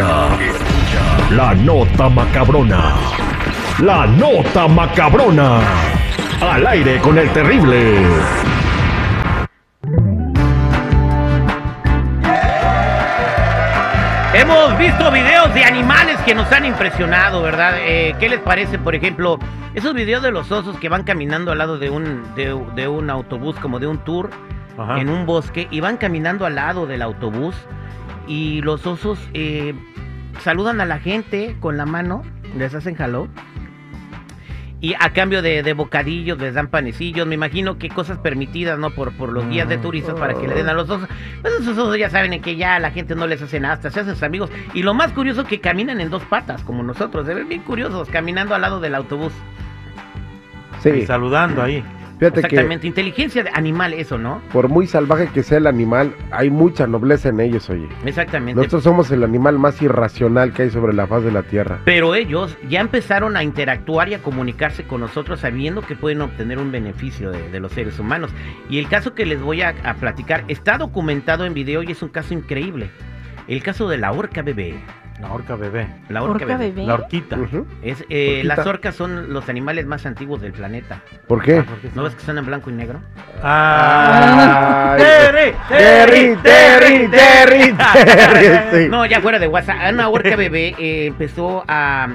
escucha la nota macabrona. La nota macabrona. Al aire con el terrible. Hemos visto videos de animales que nos han impresionado, ¿verdad? Eh, ¿Qué les parece, por ejemplo, esos videos de los osos que van caminando al lado de un, de, de un autobús, como de un tour, Ajá. en un bosque, y van caminando al lado del autobús, y los osos eh, saludan a la gente con la mano, les hacen hello, y a cambio de, de bocadillos les dan panecillos, me imagino que cosas permitidas, ¿no? Por, por los guías de turistas para que le den a los osos. Pues esos osos ya saben que ya la gente no les hace nada, hasta se hacen sus amigos. Y lo más curioso que caminan en dos patas, como nosotros, se ven bien curiosos, caminando al lado del autobús. Y Sí, saludando ahí. Fíjate que Exactamente, inteligencia de animal, eso, ¿no? por muy salvaje que sea el animal, hay mucha nobleza en ellos, oye. Exactamente. Nosotros somos el animal más irracional que hay sobre la faz de la tierra. Pero ellos ya empezaron a interactuar y a comunicarse con nosotros sabiendo que pueden obtener un beneficio de, de los seres humanos. Y el caso que les voy a, a platicar está documentado en video y es un caso increíble. El caso de la orca bebé. La orca bebé. La orca, Orca bebé. bebé. La orquita. Es, eh, Orquita. las orcas son los animales más antiguos del planeta. ¿Por qué? Ah, ¿por qué ¿No ves que son en blanco y negro? Ah. Ay, Terry, Terry, Terry, Terry, Terry, sí. No, ya fuera de WhatsApp. Una orca bebé eh, empezó a,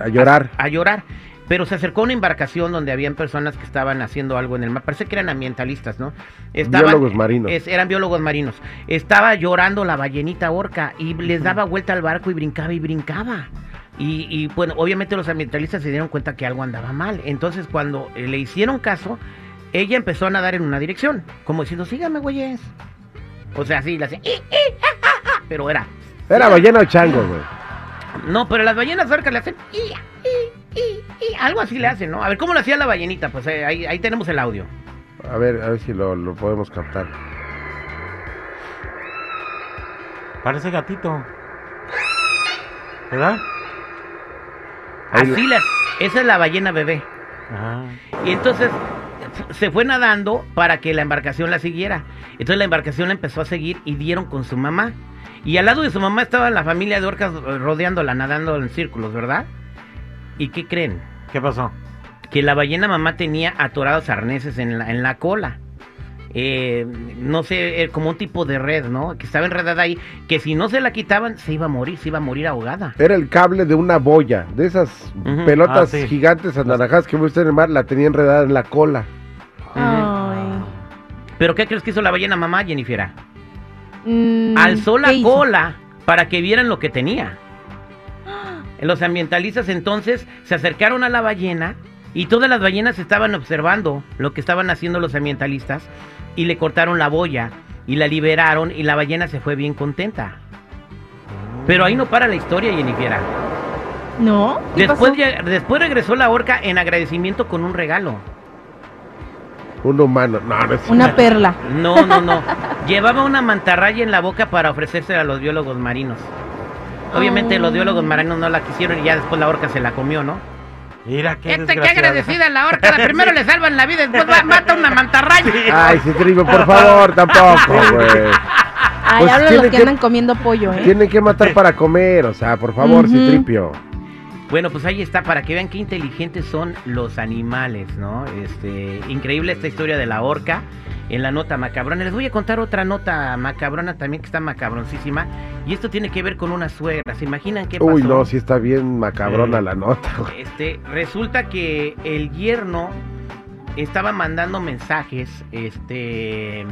A llorar. a llorar. Pero se acercó a una embarcación donde habían personas que estaban haciendo algo en el mar. Parece que eran ambientalistas, ¿no? Biólogos marinos. es- eran biólogos marinos. Estaba llorando la ballenita orca y les daba vuelta al barco y brincaba y brincaba. Y, y, bueno, obviamente los ambientalistas se dieron cuenta que algo andaba mal. Entonces cuando eh, le hicieron caso, ella empezó a nadar en una dirección. Como diciendo, sígame, güeyes. O sea, sí, la hacía... "Ih, ih, ja, ja, ja", Pero era... Era ballena o chango, güey. No, pero las ballenas orcas le hacen... Algo así le hacen, ¿no? A ver, ¿cómo lo hacía la ballenita? Pues eh, ahí, ahí tenemos el audio. A ver, a ver si lo, lo podemos captar. Parece gatito. ¿Verdad? Ahí Así las... Esa es la ballena bebé. Ajá. Y entonces se fue nadando para que la embarcación la siguiera. Entonces la embarcación la empezó a seguir y dieron con su mamá. Y al lado de su mamá estaba la familia de orcas eh, rodeándola, nadando en círculos, ¿verdad? ¿Y qué creen? ¿Qué pasó? Que la ballena mamá tenía atorados arneses en la, en la cola. Eh, no sé, eh, como un tipo de red, ¿no? Que estaba enredada ahí, que si no se la quitaban, se iba a morir, se iba a morir ahogada. Era el cable de una boya, de esas pelotas Ah, sí. gigantes anaranjadas que ve usted en el mar, la tenía enredada en la cola. Ay. ¿Pero qué crees que hizo la ballena mamá, Jennifer? Mm, alzó la cola para que vieran lo que tenía. Los ambientalistas entonces se acercaron a la ballena y todas las ballenas estaban observando lo que estaban haciendo los ambientalistas y le cortaron la boya y la liberaron y la ballena se fue bien contenta. Pero ahí no para la historia, Jennifer. ¿No? ¿Qué Después, después regresó la orca en agradecimiento con un regalo. Un humano. No, no es Una perla. No, no, no. Llevaba una mantarraya en la boca para ofrecérsela a los biólogos marinos. Obviamente Oh. los biólogos marinos no la quisieron y ya después la orca se la comió, ¿no? Mira qué Este, qué desgraciada. agradecida la orca. La primero le salvan la vida, después va- mata una mantarraya. Ay, Citripio, por favor, tampoco, güey. Ay, Pues hablan los que que- andan comiendo pollo, ¿eh? Tienen que matar para comer, o sea, por favor. Citripio. Bueno, pues ahí está, para que vean qué inteligentes son los animales, ¿no? Este, increíble esta historia de la orca en la nota macabrona. Les voy a contar otra nota macabrona también que está macabroncísima. Y esto tiene que ver con una suegra. ¿Se imaginan qué pasó? Uy, no, sí está bien macabrona la nota. Este, resulta que el yerno estaba mandando mensajes, este,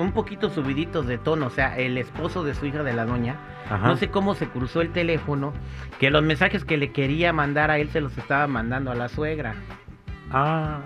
un poquito subiditos de tono, o sea, el esposo de su hija de la doña, Ajá. no sé cómo se cruzó el teléfono, que los mensajes que le quería mandar a él se los estaba mandando a la suegra. Ah.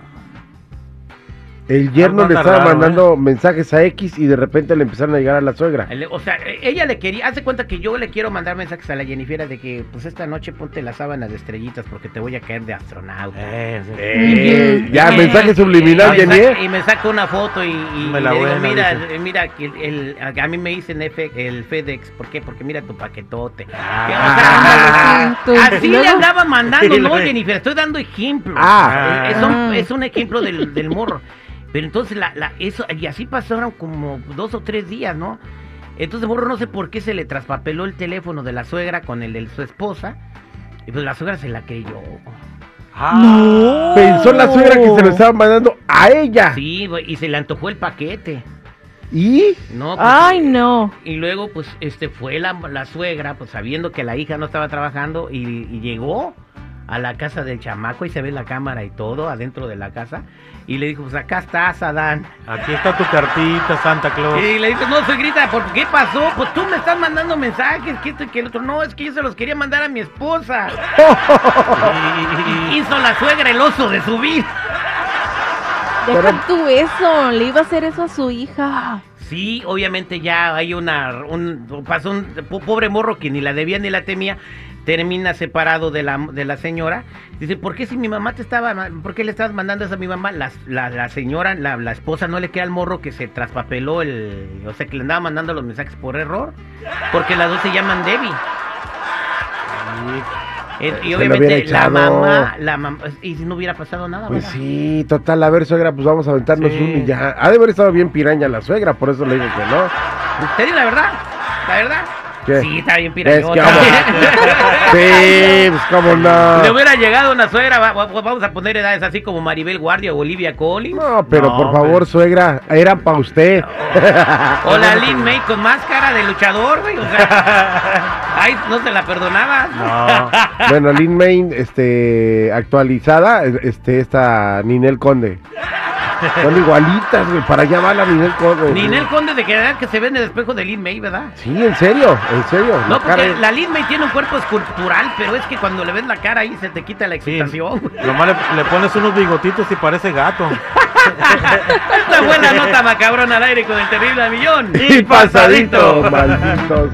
El yerno Algo le estaba raro, mandando mensajes a X y de repente le empezaron a llegar a la suegra. O sea, ella le quería, hace cuenta que yo le quiero mandar mensajes a la Jennifer de que, pues esta noche ponte las sábanas de estrellitas porque te voy a caer de astronauta. Eh. Eh, ya, mensaje y- subliminal, ¿eh? Y me saca una foto y, y Me la le digo, mira, dice. eh, mira, que el, el- a mí me dicen F- el FedEx, ¿por qué? Porque mira tu paquetote. Ah. Que, o sea, Ah, así ¿y le andaba mandando, no, Jennifer, estoy dando ejemplos. Ah. Eh, es, un, Ah. es un ejemplo del, del morro. Pero entonces, la, la- eso, y así pasaron como dos o tres días, ¿no? Entonces Morro no sé por qué se le traspapeló el teléfono de la suegra con el de su esposa. Y pues la suegra se la creyó. Ah. Pensó la suegra que se lo estaba mandando a ella. Sí, güey, y se le antojó el paquete. ¿Y? No, pues, Ay, no. Y luego, pues, este fue la, la suegra, pues sabiendo que la hija no estaba trabajando, y, y llegó a la casa del chamaco y se ve la cámara y todo adentro de la casa. Y le dijo, pues acá estás, Adán. Aquí está tu cartita, Santa Claus. Y le dice, no, suegrita, ¿por qué pasó? Pues tú me estás mandando mensajes, que esto y que el otro. No, es que yo se los quería mandar a mi esposa. Y- y- y- Hizo la suegra el oso de su vida. Deja Pero- tú eso. Le iba a hacer eso a su hija. Sí, obviamente ya hay una, un, pasó un po- pobre morro que ni la debía ni la temía, termina separado de la, de la señora. Dice, ¿por qué si mi mamá te estaba, por qué le estabas mandando eso a mi mamá? La, la, la señora, la, la esposa no le queda al morro que se traspapeló el, o sea, que le andaba mandando los mensajes por error, porque las dos se llaman Debbie. Eh, y obviamente la mamá, la mamá, y si no hubiera pasado nada, Pues ¿verdad? sí, total, a ver, suegra, pues vamos a aventarnos Sí. uno y ya. Ha de haber estado bien piraña la suegra, por eso le digo que no. Te digo la verdad, la verdad. ¿Qué? Sí, está bien vamos. Sí, pues cómo no. Le hubiera llegado una suegra, va- va- vamos a poner edades así como Maribel Guardia o Olivia Collins. No, pero No, por favor, suegra, eran para usted. O la Lin May con máscara de luchador, güey. O sea, ay, no se la perdonaba. No. Bueno, Lin Main, este, actualizada, este, esta Ninel Conde. Son igualitas, güey, para allá va la Ninel Conde. Ninel Conde de que que se ve en el espejo de Lin May, ¿verdad? Sí, en serio, en serio. No, la porque la Lin May tiene un cuerpo escultural, pero es que cuando le ves la cara ahí se te quita la Sí. excitación. güey. Nomás le, le pones unos bigotitos y parece gato. Esta buena nota macabrona al aire con el terrible millón. Y pasadito, malditos.